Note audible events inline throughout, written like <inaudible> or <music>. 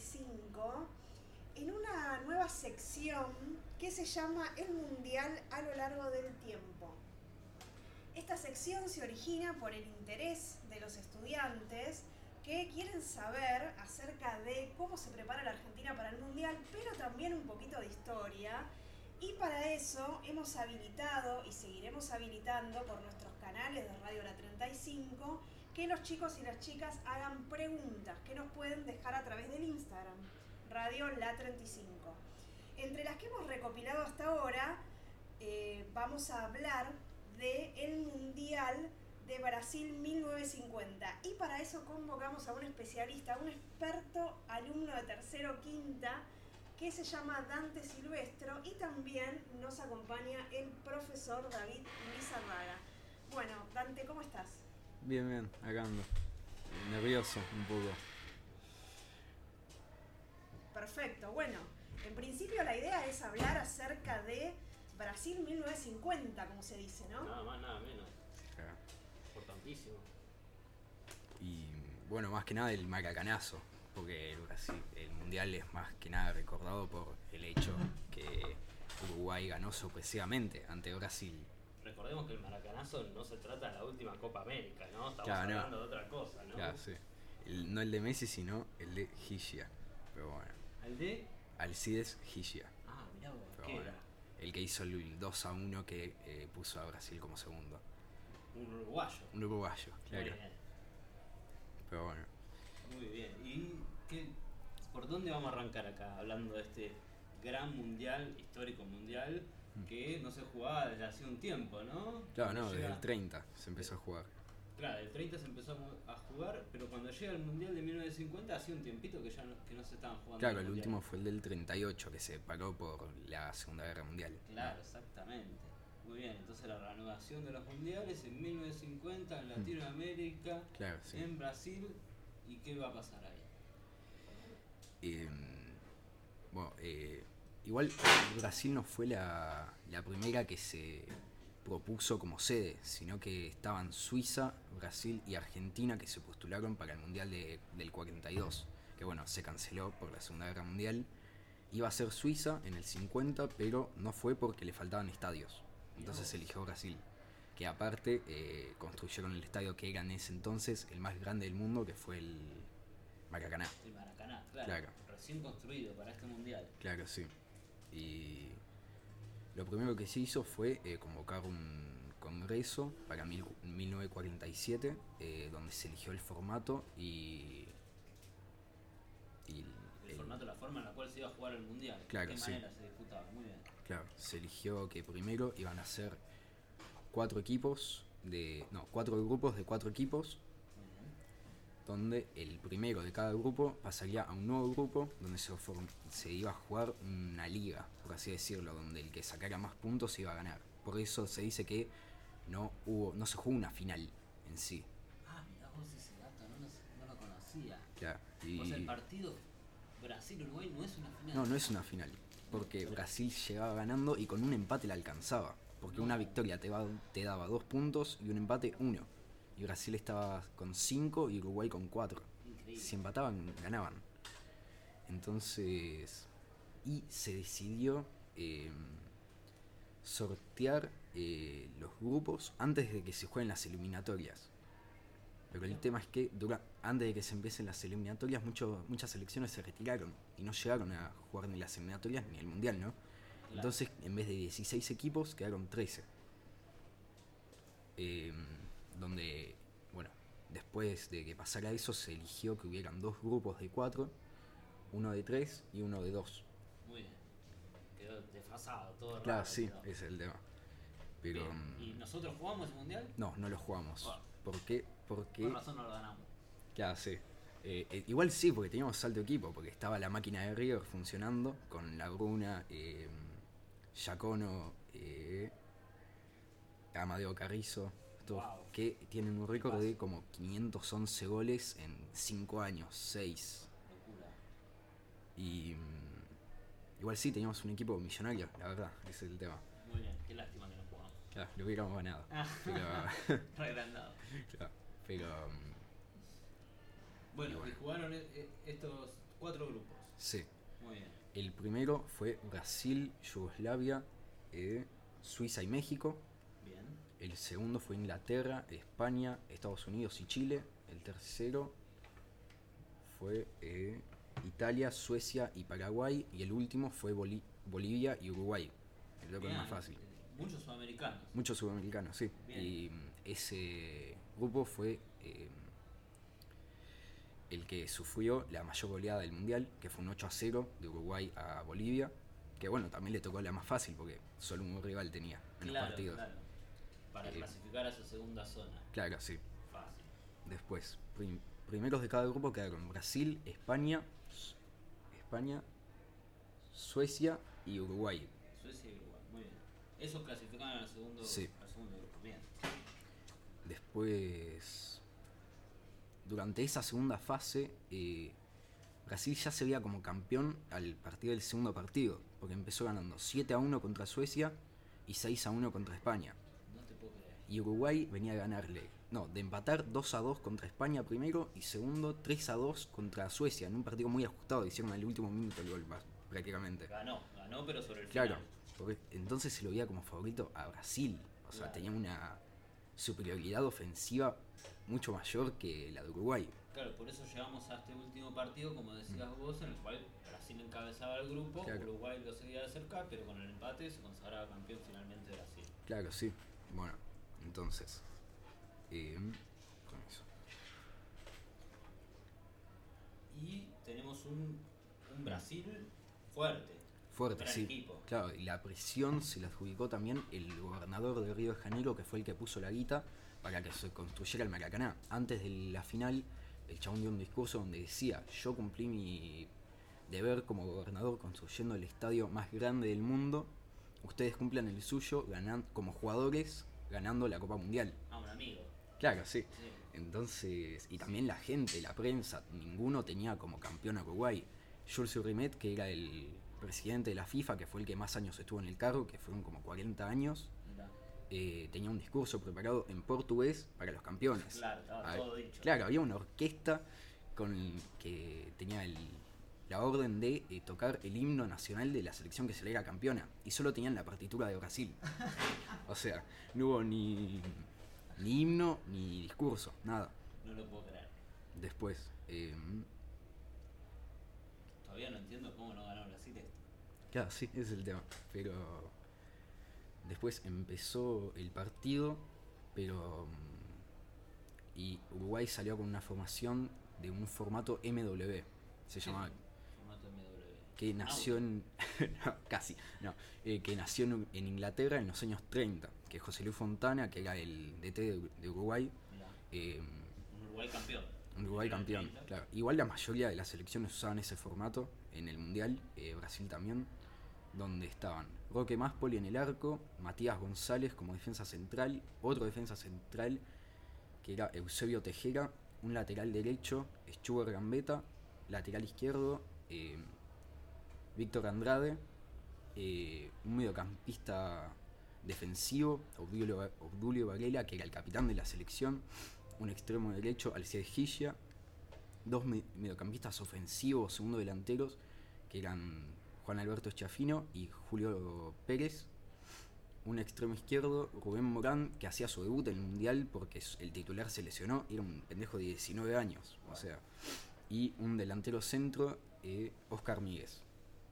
35 en una nueva sección que se llama El Mundial a lo largo del tiempo. Esta sección se origina por el interés de los estudiantes que quieren saber acerca de cómo se prepara la Argentina para el Mundial, pero también un poquito de historia. Y para eso hemos habilitado y seguiremos habilitando por nuestros canales de Radio La 35 que los chicos y las chicas hagan preguntas que nos pueden dejar a través del Instagram, Radio La 35. Entre las que hemos recopilado hasta ahora, eh, vamos a hablar del el Mundial de Brasil 1950. Y para eso convocamos a un especialista, un experto alumno de tercero quinta, que se llama Dante Silvestro y también nos acompaña el profesor David Lizarraga. Bueno, Dante, ¿cómo estás? Bien, bien, acá ando. Nervioso un poco. Perfecto, bueno, en principio la idea es hablar acerca de Brasil 1950, como se dice, ¿no? Nada más, nada menos. Importantísimo. Y bueno, más que nada el macacanazo, porque el, Brasil, el mundial es más que nada recordado por el hecho que Uruguay ganó sorpresivamente ante Brasil. Recordemos que el maracanazo no se trata de la última Copa América, ¿no? Estamos Claro, no. hablando de otra cosa, ¿no? Claro, sí. El- no el de Messi, sino el de Gigia. Pero bueno, ¿El de? Alcides Gigia. Ah, mirá vos, Pero ¿qué bueno, era? el que hizo el 2 a 1 que eh, puso a Brasil como segundo. Un uruguayo. Un uruguayo, claro. Muy bien. Pero bueno. Muy bien. ¿Y qué, por dónde vamos a arrancar acá? Hablando de este gran mundial, histórico mundial, que no se jugaba desde hace un tiempo, ¿no? Mm. Claro, no, desde el 30 se empezó a jugar. Claro, el 30 se empezó a jugar, pero cuando llega el mundial de 1950 hacía un tiempito que ya no, que no se estaban jugando. Claro, el último fue el del 38 que se paró por la Segunda Guerra Mundial. Claro, exactamente. Muy bien, entonces la reanudación de los mundiales en 1950 en Latinoamérica, Claro, sí. en Brasil, ¿y qué va a pasar ahí? Eh, bueno, eh, igual Brasil no fue la, la primera que se propuso como sede, sino que estaban Suiza, Brasil y Argentina que se postularon para el Mundial de- del 42, que bueno, se canceló por la Segunda Guerra Mundial. Iba a ser Suiza en el 50, pero no fue porque le faltaban estadios. Entonces se eligió Brasil. Que aparte eh, construyeron el estadio que era en ese entonces el más grande del mundo, que fue el Maracaná. El Maracaná, claro, Claro. recién construido para este mundial. Claro, sí. Y lo primero que se hizo fue eh, convocar un congreso para mil- 1947, eh, donde se eligió el formato y... y El el- formato, la forma en la cual se iba a jugar el mundial. Claro, ¿De qué sí. manera se disputaba? Muy bien. Claro, se eligió que primero iban a ser cuatro equipos de... No, cuatro grupos de cuatro equipos. Donde el primero de cada grupo pasaría a un nuevo grupo donde se, se iba a jugar una liga, por así decirlo, donde el que sacara más puntos iba a ganar. Por eso se dice que no hubo, no se jugó una final en sí. Ah, mirá vos ese dato, no lo, no lo conocía. Claro, O sea, el partido Brasil-Uruguay no es una final. no, no es una final, porque Brasil llegaba ganando y con un empate la alcanzaba, porque una victoria te, va- te daba dos puntos y un empate uno. Y Brasil estaba con cinco y Uruguay con cuatro. Increíble. Si empataban, ganaban. Entonces. Y se decidió eh, sortear eh, los grupos antes de que se jueguen las eliminatorias. Pero el tema es que dura, antes de que se empiecen las eliminatorias, mucho- muchas selecciones se retiraron y no llegaron a jugar ni las eliminatorias ni el mundial, ¿no? Entonces, en vez de 16 equipos, quedaron 13. Eh, donde, bueno, después de que pasara eso, se eligió que hubieran dos grupos de cuatro, uno de tres y uno de dos. Muy bien. Quedó desfasado, todo raro. Claro, sí, quedó. ese es el tema. Pero Bien. ¿Y mm, nosotros jugamos ese mundial? no, no lo jugamos. Ah. ¿Por qué? Porque, Por razón no lo ganamos. claro, sí. Eh, eh, igual sí, porque teníamos salto equipo, porque estaba la máquina de River funcionando con la Bruna, eh, Giacono, eh, Amadeo Carrizo, Wow. que tienen un récord de como 511 goles en 5 años, 6. Locura. Y mm, igual sí, teníamos un equipo millonario, la verdad, ese es el tema. Muy bien, qué lástima que no jugamos. Claro, lo hubiéramos ganado. Ah. Pero, <laughs> <laughs> Reagrandado. claro, pero mm, Bueno, Y bueno. y jugaron e- e- estos cuatro grupos. Sí. Muy bien. El primero fue Brasil, Yugoslavia, eh, Suiza y México. El segundo fue Inglaterra, España, Estados Unidos y Chile. El tercero fue eh, Italia, Suecia y Paraguay. Y el último fue Boli- Bolivia y Uruguay. Es Bien, más fácil. Muchos sudamericanos. Muchos sudamericanos, sí. Bien. Y mm, ese grupo fue eh, el que sufrió la mayor goleada del mundial, que fue un 8 a 0 de Uruguay a Bolivia. Que bueno, también le tocó la más fácil porque solo un rival tenía en los partidos. claro. Para Eh, clasificar a esa segunda zona. Claro, sí. Fácil. Después, prim- primeros de cada grupo quedaron Brasil, España, España, Suecia y Uruguay. Suecia y Uruguay. Muy bien. Esos clasificaron al segundo, Sí. al segundo grupo. Bien. Después, durante esa segunda fase, eh, Brasil ya se veía como campeón al partir del segundo partido, porque empezó ganando 7 a 1 contra Suecia y 6 a 1 contra España. No te puedo creer. Y Uruguay venía a ganarle, no, de empatar 2 a 2 contra España primero y segundo 3 a 2 contra Suecia, en un partido muy ajustado, hicieron al último minuto el gol más, prácticamente. Ganó, ganó, pero sobre el Claro, final. porque entonces se lo veía como favorito a Brasil. O sea, Claro. tenía una superioridad ofensiva mucho mayor que la de Uruguay. Claro, por eso llegamos a este último partido, como decías vos, en el cual Brasil encabezaba el grupo, Mm. Claro. Uruguay lo seguía de cerca, pero con el empate se consagraba campeón finalmente Brasil. Claro, sí. Bueno, entonces. eh, con eso. Y tenemos un, un Brasil fuerte. Fuerte, sí. equipo. Claro, y la presión se la adjudicó también el gobernador de Río de Janeiro, que fue el que puso la guita para que se construyera el Maracaná. Antes de la final, el chabón dio un discurso donde decía: Yo cumplí mi deber como gobernador construyendo el estadio más grande del mundo. Ustedes cumplan el suyo ganan, como jugadores ganando la Copa Mundial. Ah, un amigo. Claro, sí. Sí. Entonces, y también la gente, la prensa, ninguno tenía como campeón a Uruguay. Jules Rimet, que era el presidente de la FIFA, que fue el que más años estuvo en el cargo, que fueron como 40 años, eh, tenía un discurso preparado en portugués para los campeones. Claro, estaba todo dicho. Claro, había una orquesta con que tenía el- la orden de eh, tocar el himno nacional de la selección que se le era campeona. Y solo tenían la partitura de Brasil. o sea, no hubo ni, ni himno ni discurso, nada. No lo puedo creer. Después, eh, Todavía no entiendo cómo no ganó Brasil esto. claro, sí, ese es el tema. Pero después empezó el partido, pero... Y Uruguay salió con una formación de un formato MW. Se llamaba. Que nació en. <laughs> no, casi, no. eh, que nació en, en Inglaterra en los años 30. Que José Luis Fontana, que era el DT de, de Uruguay, eh, un Uruguay campeón. un Uruguay campeón. 30. Claro. Igual la mayoría de las selecciones usaban ese formato en el Mundial, eh, Brasil también, donde estaban Roque Máspoli en el arco, Matías González como defensa central, otro defensa central que era Eusebio Tejera, un lateral derecho, Stuart Gambetta, lateral izquierdo, eh, Víctor Andrade, eh, un mediocampista defensivo, Obdulio, Obdulio Varela, que era el capitán de la selección, un extremo derecho, Alcides Gilla, dos me- mediocampistas ofensivos, segundo delanteros, que eran Juan Alberto Schiaffino y Julio Pérez, un extremo izquierdo, Rubén Morán, que hacía su debut en el Mundial porque el titular se lesionó, era un pendejo de 19 años, o sea, y un delantero centro, eh, Oscar Míguez.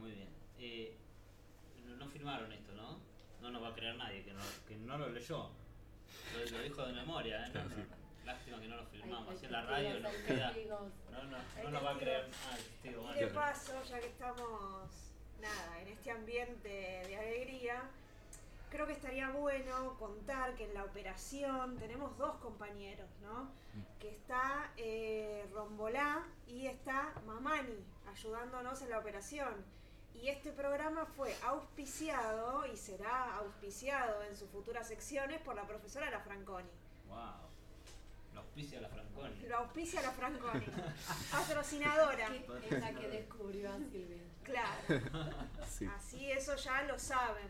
Muy bien. Eh, no, no firmaron esto, ¿no? No nos va a creer nadie que no, que no lo leyó. Lo, lo dijo de memoria, ¿eh? No. Lástima que no lo Así en la radio nos queda. No, no, no nos va a creer. testigos. Ah, Y de paso, ya que estamos, nada, en este ambiente de alegría, creo que estaría bueno contar que en la operación tenemos dos compañeros, ¿no? Que está eh, Rombolá y está Mamani ayudándonos en la operación. Y este programa fue auspiciado y será auspiciado en sus futuras secciones por la profesora La Franconi. Wow. Lo auspicia la Franconi. Lo auspicia La Franconi, <laughs> patrocinadora. Es la que descubrió a Silvia. Claro. <laughs> Sí. Así eso ya lo saben.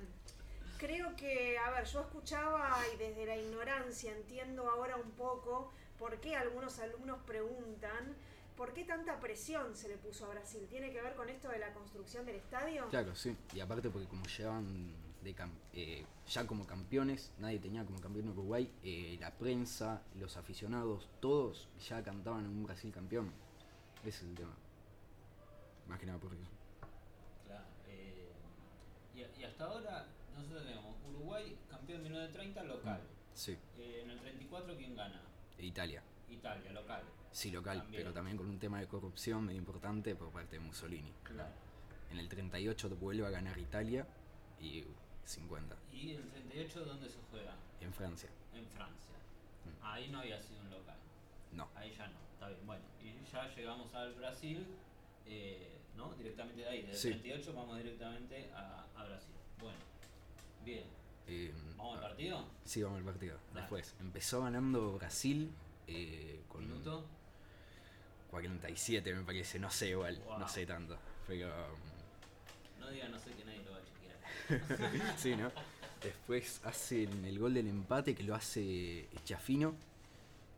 Creo que, a ver, yo escuchaba y desde la ignorancia entiendo ahora un poco por qué algunos alumnos preguntan ¿por qué tanta presión se le puso a Brasil? ¿Tiene que ver con esto de la construcción del estadio? Claro, sí. Y aparte porque como llegaban de eh, ya como campeones, nadie tenía como campeón a Uruguay, eh, la prensa, los aficionados, todos ya cantaban un Brasil campeón. Ese es el tema. Más que nada por eso. Claro. eh, y, y hasta ahora nosotros tenemos Uruguay, campeón de 1930, local. Sí. Eh, en el 34, ¿quién gana? E Italia. Italia, local. Sí, local, También. pero también con un tema de corrupción medio importante por parte de Mussolini. Claro. En el 38 vuelve a ganar Italia y 50 Y el 38, ¿dónde se juega? en Francia. En Francia. Mm. Ahí no había sido un local. No. Ahí ya no, está bien. Bueno, y ya llegamos al Brasil, eh, ¿no? Directamente de ahí. Desde Sí. el 38 vamos directamente a, a Brasil. Bueno, bien. Eh, ¿Vamos al ah, partido? Sí, vamos al partido. Dale. Después, empezó ganando Brasil eh, con ¿Minuto? 47 me parece, no sé igual, Wow. no sé tanto. Pero um, No diga no sé que nadie lo va a chequear. <laughs> sí, ¿no? Después hacen el gol del empate que lo hace Chafino,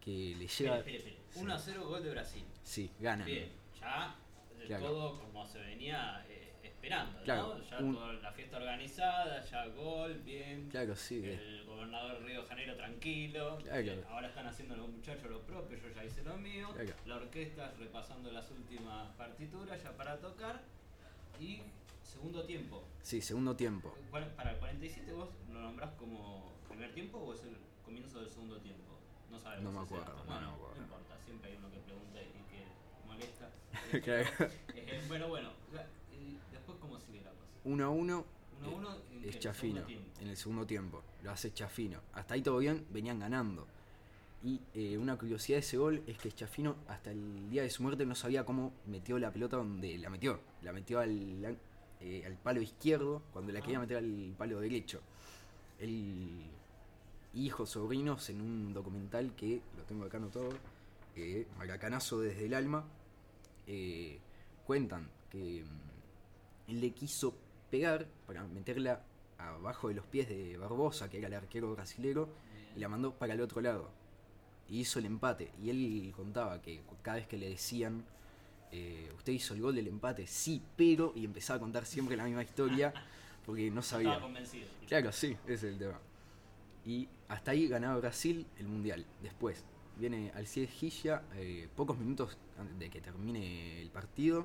que le lleva... espere. 1 a 0 gol de Brasil. Sí, ganan. Bien, ya de Claro. todo como se venía eh, esperando, Claro, ¿no? Ya un- toda la fiesta organizada, ya gol, bien. Claro, sí. El gobernador de Río de Janeiro tranquilo. Claro. Bien, Ahora están haciendo los muchachos lo propio, yo ya hice lo mío. Claro. La orquesta repasando las últimas partituras ya para tocar. Y segundo tiempo. Sí, segundo tiempo. ¿Cuál- ¿Para el 47 vos lo nombrás como primer tiempo o es el comienzo del segundo tiempo? No sabemos. No me acuerdo, no, Bueno, no me acuerdo. importa, siempre hay uno que pregunta y que molesta. <laughs> Claro. Eh, bueno, bueno, la- después cómo sigue la cosa. 1 a 1 1 a 1 en qué? es ¿El Chafino segundo en el segundo tiempo. Lo hace Chafino. Hasta ahí todo bien, venían ganando. Y eh, una curiosidad de ese gol es que Chafino hasta el día de su muerte no sabía cómo metió la pelota donde la metió. La metió al, eh, al palo izquierdo cuando la Ah. quería meter al palo derecho. El hijo, sobrinos, en un documental que lo tengo acá anotado, eh, Maracanazo desde el alma, eh, cuentan que mm, le quiso pegar para meterla abajo de los pies de Barbosa, que era el arquero brasilero, y la mandó para el otro lado. Y hizo el empate. Y él contaba que cada vez que le decían, eh, usted hizo el gol del empate, sí, pero, y empezaba a contar siempre la misma historia, <laughs> porque no sabía. Estaba convencido. Claro, sí, ese es el tema. Y hasta ahí ganaba Brasil el mundial. Después viene Alcides Gilla, eh, pocos minutos antes de que termine el partido.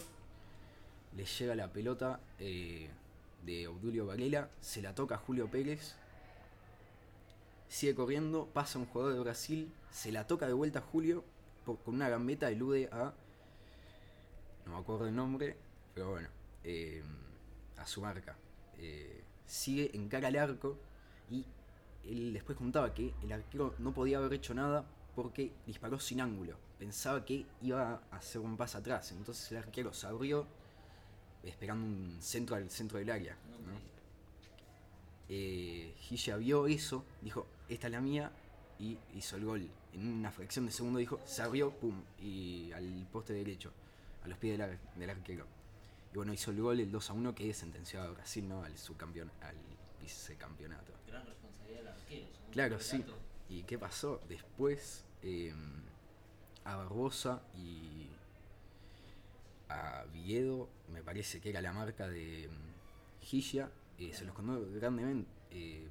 Le llega la pelota eh, de Obdulio Varela, se la toca a Julio Pérez. Sigue corriendo, pasa un jugador de Brasil, se la toca de vuelta a Julio, con una gambeta elude a. No me acuerdo el nombre, pero bueno, eh, a su marca. Eh, sigue en cara al arco y él después contaba que el arquero no podía haber hecho nada porque disparó sin ángulo. Pensaba que iba a hacer un paso atrás. Entonces el arquero se abrió esperando un centro al centro del área. No Eh, Gilla vio eso, dijo, esta es la mía, y hizo el gol. En una fracción de segundo dijo, se abrió, pum, y al poste derecho, a los pies del, ar- del arquero. Y bueno, hizo el gol, el 2 a 1, que sentenciado a Brasil, ¿no? Al subcampeón, al vicecampeonato. Gran responsabilidad del arquero. Claro, sí. ¿Y qué pasó? Después eh, a Barbosa y a Viedo, me parece que era la marca de mm, Gilla, eh, se los condenó grandemente, eh,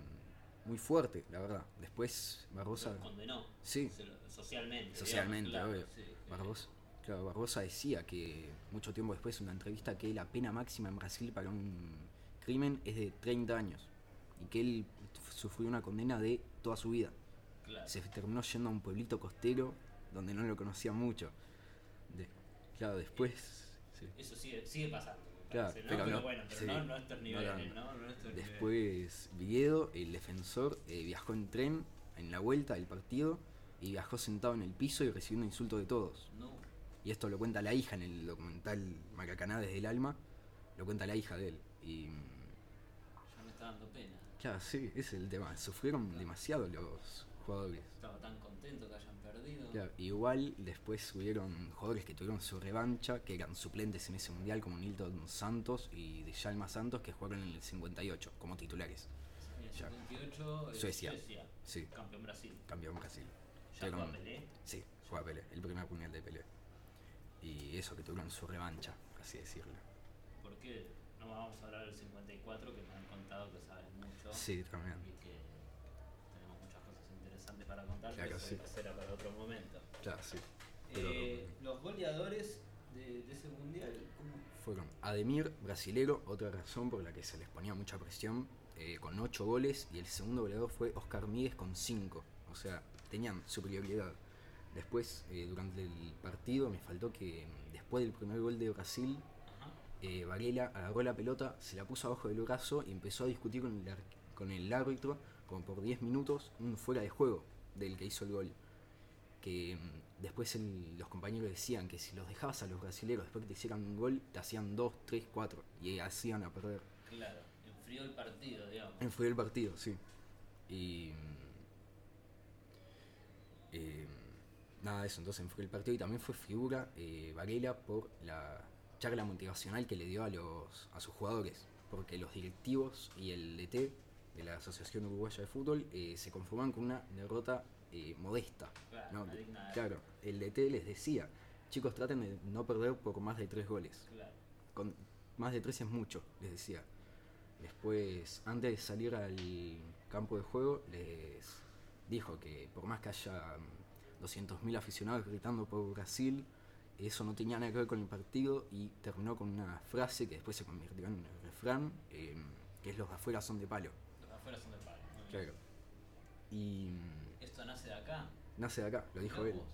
muy fuerte, la verdad. Después Barbosa, condenó. Sí. Socialmente. Socialmente, digamos, claro, sí. Barbosa, claro, Barbosa decía que mucho tiempo después en una entrevista que la pena máxima en Brasil para un crimen es de 30 años y que él sufrió una condena de toda su vida. Claro. se terminó yendo a un pueblito costero donde no lo conocía mucho. De- claro, después. Sí. Eso sigue, sigue pasando. Claro, parece, ¿no? pero pero, no, bueno, pero sí, no, no estos niveles. ¿no? Estos niveles. Después, Villedo, el defensor, eh, viajó en tren en la vuelta del partido y viajó sentado en el piso y recibiendo insultos de todos. No. Y esto lo cuenta la hija en el documental Maracaná desde el alma, lo cuenta la hija de él. Y. Ya me está dando pena. Claro, sí, ese es el tema. Sufrieron demasiado los jugadores. Estaba tan contento que hayan perdido. Claro, igual después hubieron jugadores que tuvieron su revancha, que eran suplentes en ese mundial, como Nilton Santos y de Yalma Santos, que jugaron en el 58 como titulares. En el Ya. 58, eh, Suecia. Suecia. Sí, Campeón Brasil. campeón Brasil. Ya Fueron- jugó Pelé. Sí, juega Pelé, el primer mundial de Pelé. Y eso, que tuvieron su revancha, así decirlo. ¿Por qué no vamos a hablar del 54 que me han contado que saben mucho? Sí, también. Y que tenemos muchas cosas interesantes para contar, Claro, pero sí. será para otro momento. Ya, sí. Pero Eh, los goleadores de, de ese mundial, ¿cómo? fueron Ademir, brasilero, otra razón por la que se les ponía mucha presión, eh, con 8 goles, y el segundo goleador fue Oscar Míguez con 5. O sea, tenían superioridad. Después, eh, durante el partido, me faltó que mm, después del primer gol de Brasil, eh, Varela agarró la pelota, se la puso abajo del brazo y empezó a discutir con el, con el árbitro, como por 10 minutos, un fuera de juego del que hizo el gol. Que mm, después el- los compañeros decían que si los dejabas a los brasileños después que te hicieran un gol, te hacían 2, 3, 4 y hacían a perder. Claro, enfrió el partido, digamos. Enfrió el partido, sí. Y. mm, eh, nada de eso, entonces enfrió el partido y también fue figura eh, Varela por la charla motivacional que le dio a, los, a sus jugadores. Porque los directivos y el DT de la Asociación Uruguaya de Fútbol eh, se conforman con una derrota eh, modesta. Claro, Claro, el DT les decía, chicos traten de no perder por más de tres goles Claro. con más de tres es mucho, les decía. Después, antes de salir al campo de juego, les dijo que por más que haya mm, 200.000 aficionados gritando por Brasil, eso no tenía nada que ver con el partido y terminó con una frase que después se convirtió en refrán, eh, que es los de afuera son de palo. Claro. Y mm, Esto nace de acá. nace de acá, lo dijo él. vos.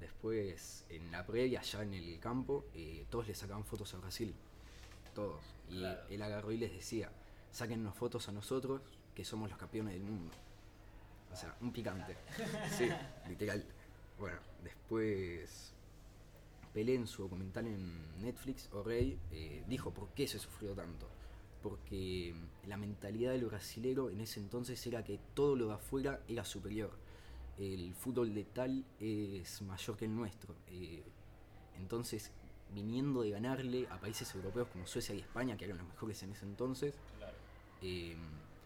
Después, en la previa, ya en el campo, eh, todos le sacaban fotos a Brasil. Todos. Y Claro. él agarró y les decía, sáquennos fotos a nosotros, que somos los campeones del mundo. O sea, un picante. Sí, <laughs> literal. Bueno, después Pelé en su documental en Netflix, O Rey, eh, dijo por qué se sufrió tanto. Porque la mentalidad del brasilero en ese entonces era que todo lo de afuera era superior. El fútbol de tal es mayor que el nuestro. eh, entonces, viniendo de ganarle a países europeos como Suecia y España, que eran los mejores en ese entonces, eh,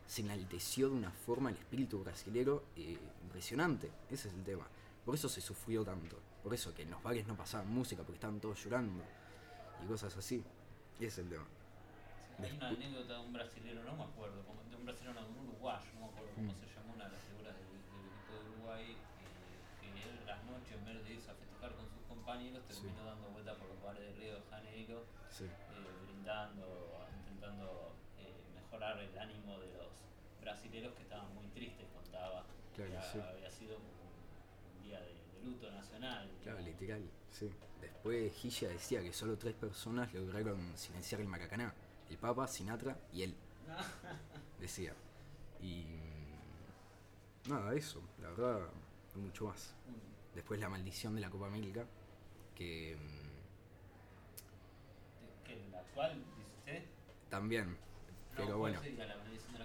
se enalteció de una forma el espíritu brasilero eh, impresionante. Ese es el tema. Por eso se sufrió tanto. Por eso que en los bares no pasaban música porque estaban todos llorando y cosas así. Ese es el tema. Hay una anécdota de un brasilero, no me acuerdo, de un brasilero, no, de un uruguayo, no me acuerdo cómo Mm. se llamó, una de las figuras del, del equipo de Uruguay, eh, que él las noches, en vez de irse a festejar con sus compañeros, Sí. terminó dando vueltas por los bares de Río de Janeiro, Sí. eh, brindando, intentando eh, mejorar el ánimo de los brasileros que estaban muy tristes, contaba. Claro, que sí. había sido un, un día de, de luto nacional. Claro, digamos. literal, sí. Después Gilla decía que solo tres personas lograron silenciar el Maracaná. El Papa, Sinatra y él. Decía. Y... Nada, eso. La verdad, no mucho más. Después la maldición de la Copa América. Que... que la cual, dice usted, También. Pero ¿cuál bueno.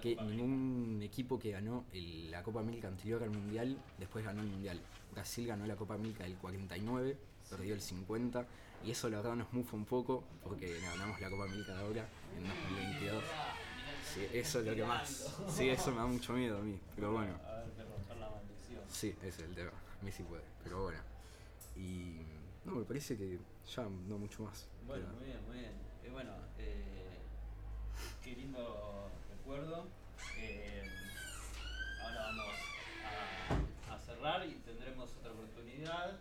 Que ningún equipo que ganó el- la Copa América anterior al Mundial, después ganó el Mundial. Brasil ganó la Copa América del 49, perdió el 50, y eso la verdad nos mufa un poco, porque ganamos la Copa América de ahora, en 2022. Ah, Sí, eso es lo que más. Sí, eso me da mucho miedo a mí, pero bueno. Sí, ese es el tema. Messi puede, pero bueno. Y. No, me parece que ya no mucho más. Bueno, Pero- muy bien, muy bien. Eh, bueno, eh, qué lindo recuerdo. Eh, ahora vamos a, a cerrar y tendremos otra oportunidad.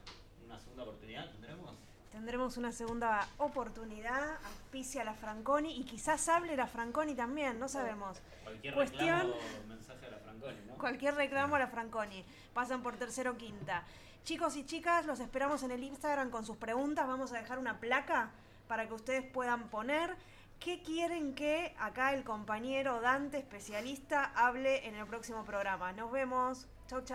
Una segunda oportunidad tendremos. Tendremos una segunda oportunidad, auspicia la Franconi y quizás hable la Franconi también, no sabemos. Cualquier Cuestión- reclamo mensaje a la Franconi, ¿no? Cualquier reclamo a la Franconi. Pasan por tercero o quinta. Chicos y chicas, los esperamos en el Instagram con sus preguntas. Vamos a dejar una placa para que ustedes puedan poner qué quieren que acá el compañero Dante, especialista, hable en el próximo programa. Nos vemos.